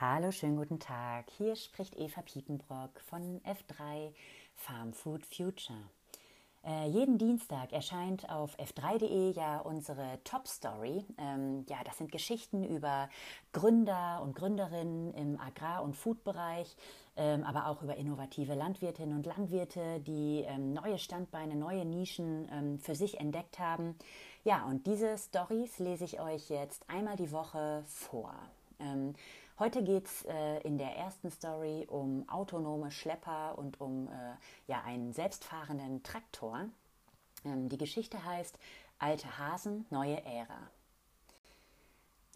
Hallo, schönen guten Tag. Hier spricht Eva Piepenbrock von F3 Farm Food Future. Äh, jeden Dienstag erscheint auf f3.de ja unsere Top Story. Ähm, ja, das sind Geschichten über Gründer und Gründerinnen im Agrar- und Foodbereich, ähm, aber auch über innovative Landwirtinnen und Landwirte, die ähm, neue Standbeine, neue Nischen ähm, für sich entdeckt haben. Ja, und diese Stories lese ich euch jetzt einmal die Woche vor. Heute geht es äh, in der ersten Story um autonome Schlepper und um äh, ja, einen selbstfahrenden Traktor. Ähm, die Geschichte heißt Alte Hasen, neue Ära.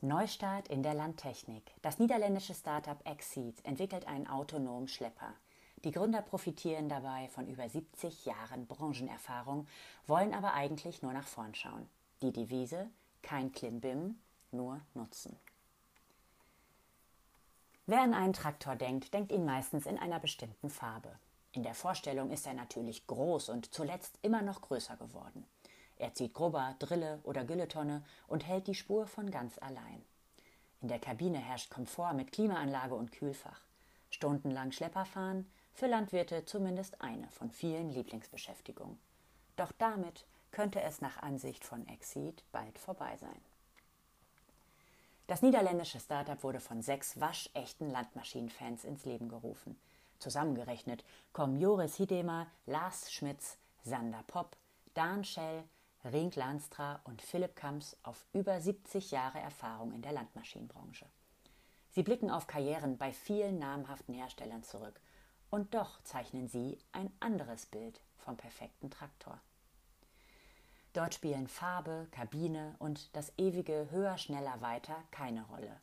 Neustart in der Landtechnik. Das niederländische Startup Exceed entwickelt einen autonomen Schlepper. Die Gründer profitieren dabei von über 70 Jahren Branchenerfahrung, wollen aber eigentlich nur nach vorn schauen. Die Devise: kein Klimbim, nur Nutzen. Wer an einen Traktor denkt, denkt ihn meistens in einer bestimmten Farbe. In der Vorstellung ist er natürlich groß und zuletzt immer noch größer geworden. Er zieht Grubber, Drille oder Gülletonne und hält die Spur von ganz allein. In der Kabine herrscht Komfort mit Klimaanlage und Kühlfach. Stundenlang Schlepper fahren, für Landwirte zumindest eine von vielen Lieblingsbeschäftigungen. Doch damit könnte es nach Ansicht von Exceed bald vorbei sein. Das niederländische Startup wurde von sechs waschechten Landmaschinenfans ins Leben gerufen. Zusammengerechnet kommen Joris Hidema, Lars Schmitz, Sander Popp, Dan Schell, Rink Lanstra und Philipp Kamps auf über 70 Jahre Erfahrung in der Landmaschinenbranche. Sie blicken auf Karrieren bei vielen namhaften Herstellern zurück. Und doch zeichnen sie ein anderes Bild vom perfekten Traktor. Dort spielen Farbe, Kabine und das ewige Höher, Schneller, Weiter keine Rolle.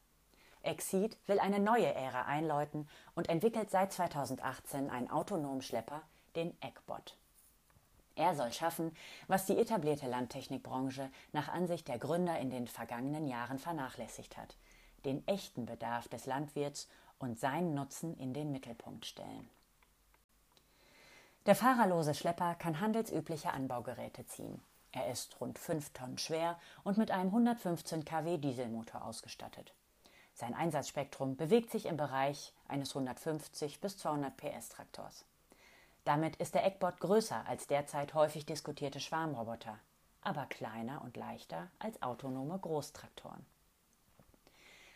Exceed will eine neue Ära einläuten und entwickelt seit 2018 einen autonomen Schlepper, den Eckbot. Er soll schaffen, was die etablierte Landtechnikbranche nach Ansicht der Gründer in den vergangenen Jahren vernachlässigt hat, den echten Bedarf des Landwirts und seinen Nutzen in den Mittelpunkt stellen. Der fahrerlose Schlepper kann handelsübliche Anbaugeräte ziehen. Er ist rund 5 Tonnen schwer und mit einem 115 kW Dieselmotor ausgestattet. Sein Einsatzspektrum bewegt sich im Bereich eines 150 bis 200 PS Traktors. Damit ist der Eckbot größer als derzeit häufig diskutierte Schwarmroboter, aber kleiner und leichter als autonome Großtraktoren.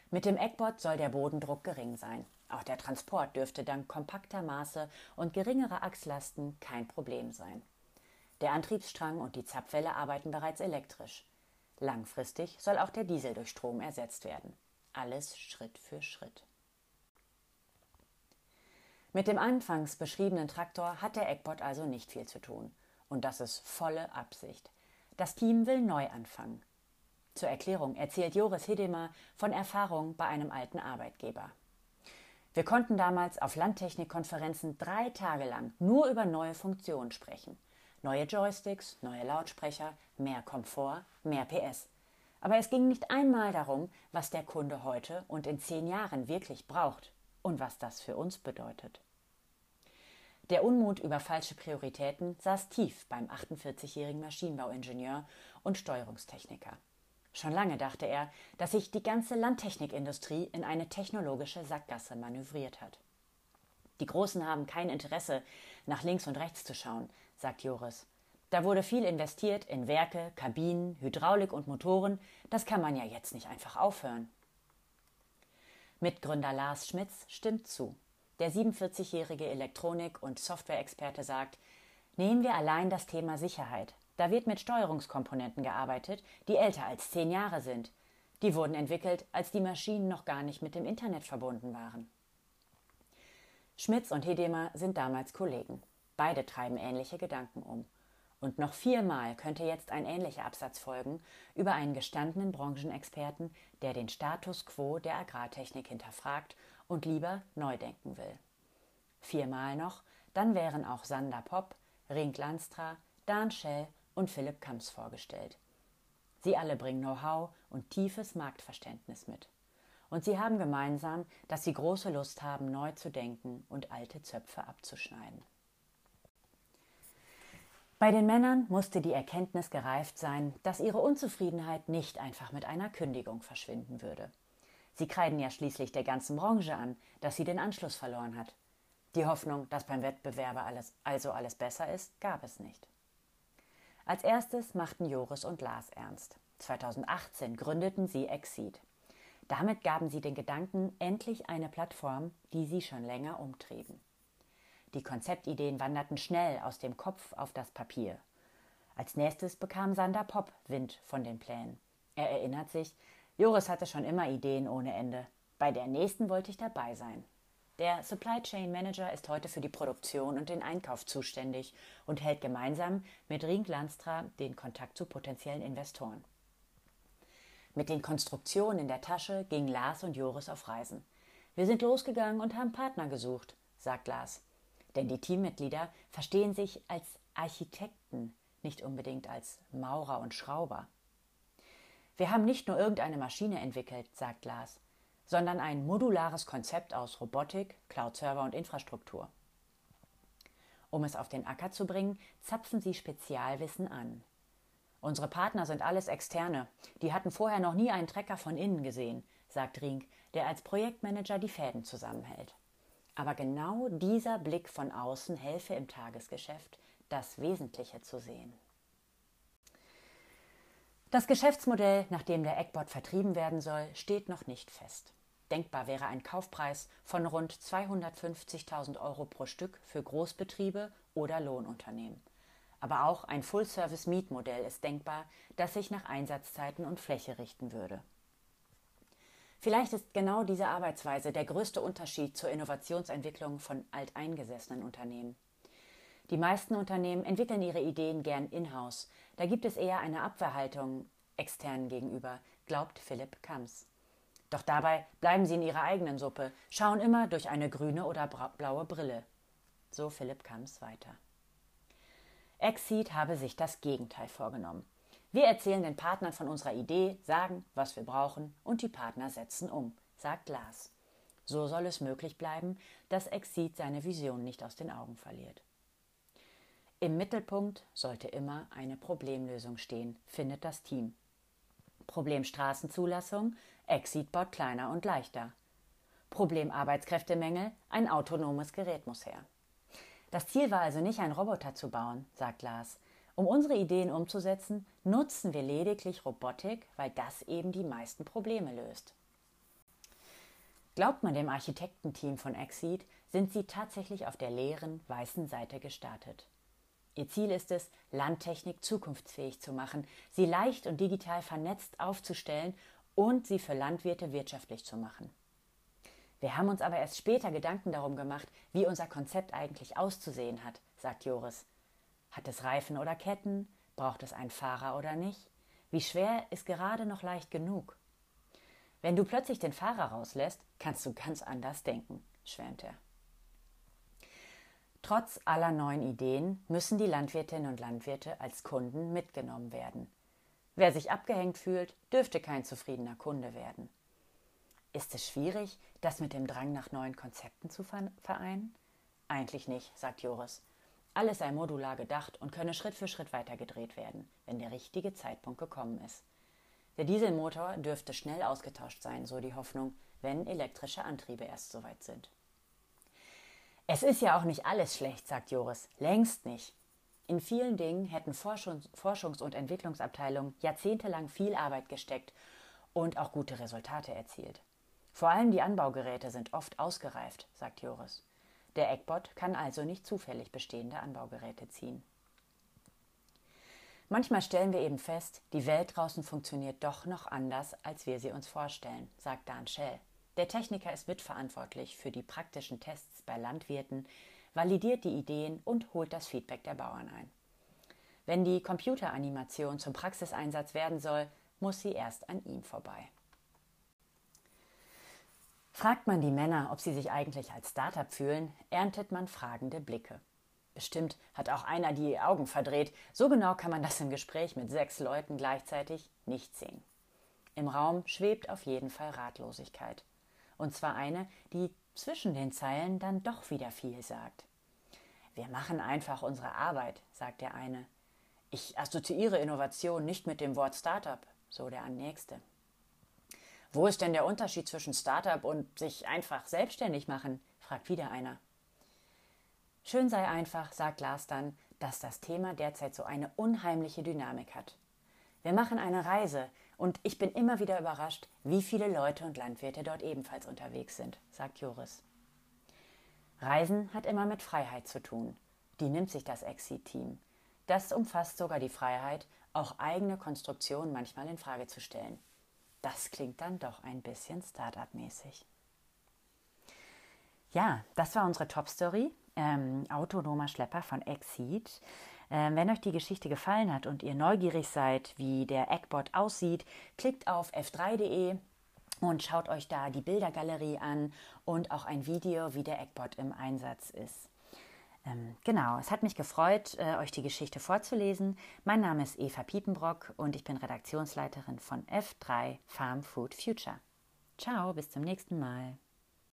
Mit dem Eckbot soll der Bodendruck gering sein. Auch der Transport dürfte dank kompakter Maße und geringerer Achslasten kein Problem sein. Der Antriebsstrang und die Zapfwelle arbeiten bereits elektrisch. Langfristig soll auch der Diesel durch Strom ersetzt werden. Alles Schritt für Schritt. Mit dem anfangs beschriebenen Traktor hat der Eckbot also nicht viel zu tun. Und das ist volle Absicht. Das Team will neu anfangen. Zur Erklärung erzählt Joris Hidemer von Erfahrungen bei einem alten Arbeitgeber. Wir konnten damals auf Landtechnikkonferenzen drei Tage lang nur über neue Funktionen sprechen – Neue Joysticks, neue Lautsprecher, mehr Komfort, mehr PS. Aber es ging nicht einmal darum, was der Kunde heute und in zehn Jahren wirklich braucht und was das für uns bedeutet. Der Unmut über falsche Prioritäten saß tief beim 48-jährigen Maschinenbauingenieur und Steuerungstechniker. Schon lange dachte er, dass sich die ganze Landtechnikindustrie in eine technologische Sackgasse manövriert hat. Die Großen haben kein Interesse, nach links und rechts zu schauen, sagt Joris. Da wurde viel investiert in Werke, Kabinen, Hydraulik und Motoren. Das kann man ja jetzt nicht einfach aufhören. Mitgründer Lars Schmitz stimmt zu. Der 47-jährige Elektronik- und Softwareexperte sagt, nehmen wir allein das Thema Sicherheit. Da wird mit Steuerungskomponenten gearbeitet, die älter als zehn Jahre sind. Die wurden entwickelt, als die Maschinen noch gar nicht mit dem Internet verbunden waren. Schmitz und Hedema sind damals Kollegen. Beide treiben ähnliche Gedanken um. Und noch viermal könnte jetzt ein ähnlicher Absatz folgen über einen gestandenen Branchenexperten, der den Status quo der Agrartechnik hinterfragt und lieber neu denken will. Viermal noch, dann wären auch Sander Popp, Rink Lanstra, Dan Schell und Philipp Kamps vorgestellt. Sie alle bringen Know-how und tiefes Marktverständnis mit. Und sie haben gemeinsam, dass sie große Lust haben, neu zu denken und alte Zöpfe abzuschneiden. Bei den Männern musste die Erkenntnis gereift sein, dass ihre Unzufriedenheit nicht einfach mit einer Kündigung verschwinden würde. Sie kreiden ja schließlich der ganzen Branche an, dass sie den Anschluss verloren hat. Die Hoffnung, dass beim Wettbewerber alles, also alles besser ist, gab es nicht. Als erstes machten Joris und Lars ernst. 2018 gründeten sie Exceed. Damit gaben sie den Gedanken endlich eine Plattform, die sie schon länger umtrieben. Die Konzeptideen wanderten schnell aus dem Kopf auf das Papier. Als nächstes bekam Sander Popp Wind von den Plänen. Er erinnert sich, Joris hatte schon immer Ideen ohne Ende. Bei der nächsten wollte ich dabei sein. Der Supply Chain Manager ist heute für die Produktion und den Einkauf zuständig und hält gemeinsam mit Rink Landstra den Kontakt zu potenziellen Investoren. Mit den Konstruktionen in der Tasche gingen Lars und Joris auf Reisen. Wir sind losgegangen und haben Partner gesucht, sagt Lars. Denn die Teammitglieder verstehen sich als Architekten, nicht unbedingt als Maurer und Schrauber. Wir haben nicht nur irgendeine Maschine entwickelt, sagt Lars, sondern ein modulares Konzept aus Robotik, Cloud-Server und Infrastruktur. Um es auf den Acker zu bringen, zapfen sie Spezialwissen an. Unsere Partner sind alles Externe. Die hatten vorher noch nie einen Trecker von innen gesehen, sagt Rink, der als Projektmanager die Fäden zusammenhält. Aber genau dieser Blick von außen helfe im Tagesgeschäft, das Wesentliche zu sehen. Das Geschäftsmodell, nach dem der Eckbot vertrieben werden soll, steht noch nicht fest. Denkbar wäre ein Kaufpreis von rund 250.000 Euro pro Stück für Großbetriebe oder Lohnunternehmen. Aber auch ein Full-Service-Mietmodell ist denkbar, das sich nach Einsatzzeiten und Fläche richten würde. Vielleicht ist genau diese Arbeitsweise der größte Unterschied zur Innovationsentwicklung von alteingesessenen Unternehmen. Die meisten Unternehmen entwickeln ihre Ideen gern in-house. Da gibt es eher eine Abwehrhaltung externen gegenüber, glaubt Philipp Kams. Doch dabei bleiben sie in ihrer eigenen Suppe, schauen immer durch eine grüne oder blaue Brille. So Philipp Kams weiter. Exceed habe sich das Gegenteil vorgenommen. Wir erzählen den Partnern von unserer Idee, sagen, was wir brauchen und die Partner setzen um, sagt Lars. So soll es möglich bleiben, dass Exceed seine Vision nicht aus den Augen verliert. Im Mittelpunkt sollte immer eine Problemlösung stehen, findet das Team. Problem Straßenzulassung, Exit-Bot kleiner und leichter. Problem Arbeitskräftemängel, ein autonomes Gerät muss her. Das Ziel war also nicht, einen Roboter zu bauen, sagt Lars. Um unsere Ideen umzusetzen, nutzen wir lediglich Robotik, weil das eben die meisten Probleme löst. Glaubt man dem Architektenteam von Exceed, sind sie tatsächlich auf der leeren, weißen Seite gestartet. Ihr Ziel ist es, Landtechnik zukunftsfähig zu machen, sie leicht und digital vernetzt aufzustellen und sie für Landwirte wirtschaftlich zu machen. Wir haben uns aber erst später Gedanken darum gemacht, wie unser Konzept eigentlich auszusehen hat, sagt Joris. Hat es Reifen oder Ketten? Braucht es einen Fahrer oder nicht? Wie schwer ist gerade noch leicht genug? Wenn du plötzlich den Fahrer rauslässt, kannst du ganz anders denken, schwärmt er. Trotz aller neuen Ideen müssen die Landwirtinnen und Landwirte als Kunden mitgenommen werden. Wer sich abgehängt fühlt, dürfte kein zufriedener Kunde werden. Ist es schwierig, das mit dem Drang nach neuen Konzepten zu vereinen? Eigentlich nicht, sagt Joris. Alles sei modular gedacht und könne Schritt für Schritt weitergedreht werden, wenn der richtige Zeitpunkt gekommen ist. Der Dieselmotor dürfte schnell ausgetauscht sein, so die Hoffnung, wenn elektrische Antriebe erst soweit sind. Es ist ja auch nicht alles schlecht, sagt Joris, längst nicht. In vielen Dingen hätten Forschungs- und Entwicklungsabteilungen jahrzehntelang viel Arbeit gesteckt und auch gute Resultate erzielt. Vor allem die Anbaugeräte sind oft ausgereift, sagt Joris. Der Eckbot kann also nicht zufällig bestehende Anbaugeräte ziehen. Manchmal stellen wir eben fest, die Welt draußen funktioniert doch noch anders, als wir sie uns vorstellen, sagt Dan Schell. Der Techniker ist mitverantwortlich für die praktischen Tests bei Landwirten, validiert die Ideen und holt das Feedback der Bauern ein. Wenn die Computeranimation zum Praxiseinsatz werden soll, muss sie erst an ihm vorbei. Fragt man die Männer, ob sie sich eigentlich als Startup fühlen, erntet man fragende Blicke. Bestimmt hat auch einer die Augen verdreht. So genau kann man das im Gespräch mit sechs Leuten gleichzeitig nicht sehen. Im Raum schwebt auf jeden Fall Ratlosigkeit. Und zwar eine, die zwischen den Zeilen dann doch wieder viel sagt. Wir machen einfach unsere Arbeit, sagt der eine. Ich assoziiere Innovation nicht mit dem Wort Startup, so der Nächste. Wo ist denn der Unterschied zwischen Startup und sich einfach selbstständig machen? fragt wieder einer. Schön sei einfach, sagt Lars dann, dass das Thema derzeit so eine unheimliche Dynamik hat. Wir machen eine Reise und ich bin immer wieder überrascht, wie viele Leute und Landwirte dort ebenfalls unterwegs sind, sagt Joris. Reisen hat immer mit Freiheit zu tun. Die nimmt sich das Exit-Team. Das umfasst sogar die Freiheit, auch eigene Konstruktionen manchmal in Frage zu stellen. Das klingt dann doch ein bisschen Startup-mäßig. Ja, das war unsere Top-Story. Ähm, autonomer Schlepper von Exceed. Ähm, wenn euch die Geschichte gefallen hat und ihr neugierig seid, wie der Eckbot aussieht, klickt auf f3.de und schaut euch da die Bildergalerie an und auch ein Video, wie der Eckbot im Einsatz ist. Ähm, genau, es hat mich gefreut, äh, euch die Geschichte vorzulesen. Mein Name ist Eva Piepenbrock und ich bin Redaktionsleiterin von F3 Farm Food Future. Ciao, bis zum nächsten Mal.